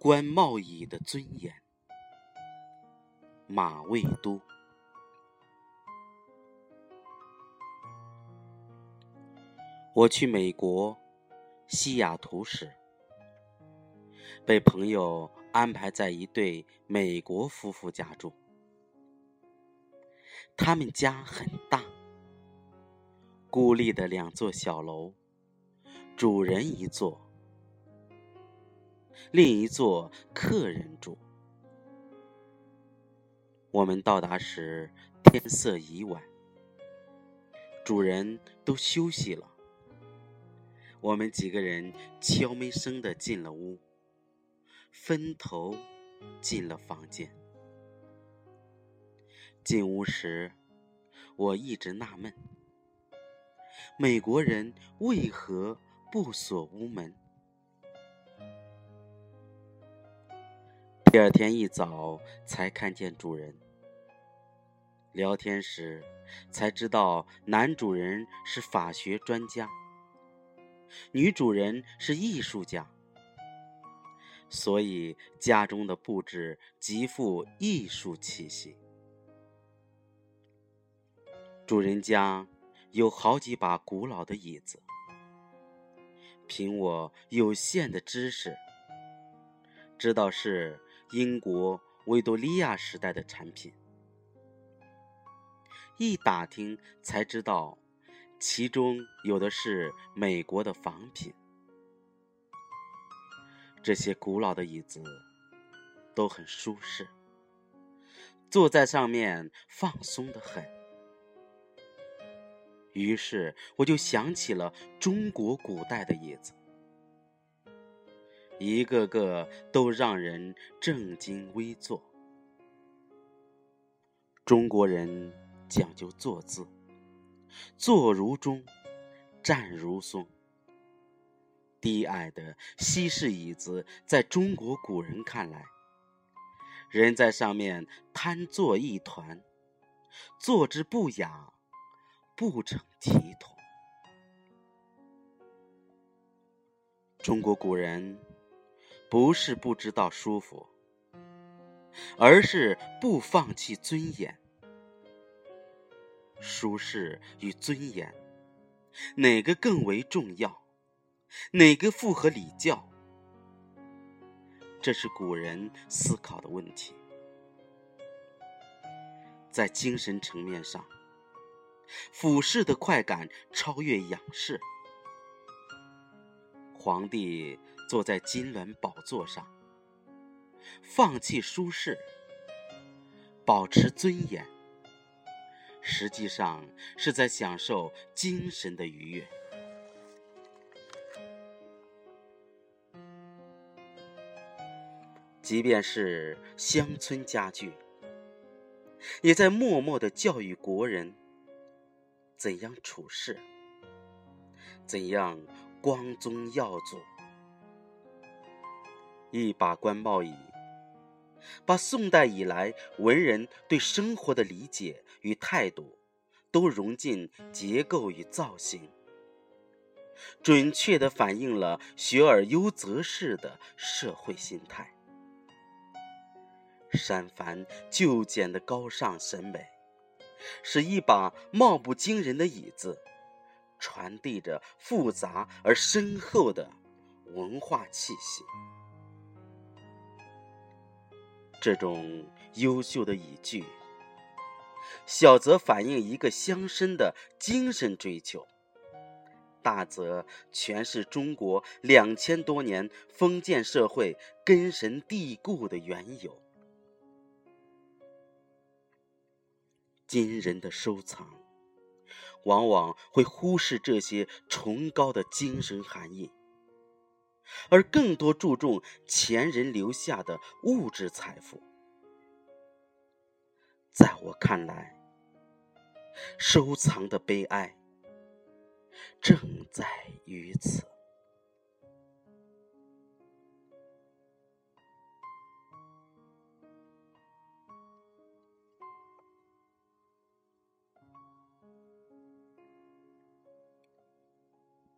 官贸椅的尊严。马未都。我去美国西雅图时，被朋友安排在一对美国夫妇家住。他们家很大，孤立的两座小楼，主人一座，另一座客人住。我们到达时，天色已晚，主人都休息了。我们几个人悄没声的进了屋，分头进了房间。进屋时，我一直纳闷：美国人为何不锁屋门？第二天一早才看见主人。聊天时才知道，男主人是法学专家。女主人是艺术家，所以家中的布置极富艺术气息。主人家有好几把古老的椅子，凭我有限的知识，知道是英国维多利亚时代的产品。一打听才知道。其中有的是美国的仿品，这些古老的椅子都很舒适，坐在上面放松的很。于是我就想起了中国古代的椅子，一个个都让人正襟危坐。中国人讲究坐姿。坐如钟，站如松。低矮的西式椅子，在中国古人看来，人在上面瘫坐一团，坐之不雅，不成体统。中国古人不是不知道舒服，而是不放弃尊严。舒适与尊严，哪个更为重要？哪个符合礼教？这是古人思考的问题。在精神层面上，俯视的快感超越仰视。皇帝坐在金銮宝座上，放弃舒适，保持尊严。实际上是在享受精神的愉悦。即便是乡村家具，也在默默的教育国人怎样处事，怎样光宗耀祖。一把官帽椅。把宋代以来文人对生活的理解与态度，都融进结构与造型，准确地反映了学而优则仕的社会心态。删繁就简的高尚审美，使一把貌不惊人的椅子，传递着复杂而深厚的文化气息。这种优秀的语句，小则反映一个乡绅的精神追求，大则诠释中国两千多年封建社会根深蒂固的缘由。今人的收藏，往往会忽视这些崇高的精神含义。而更多注重前人留下的物质财富，在我看来，收藏的悲哀正在于此。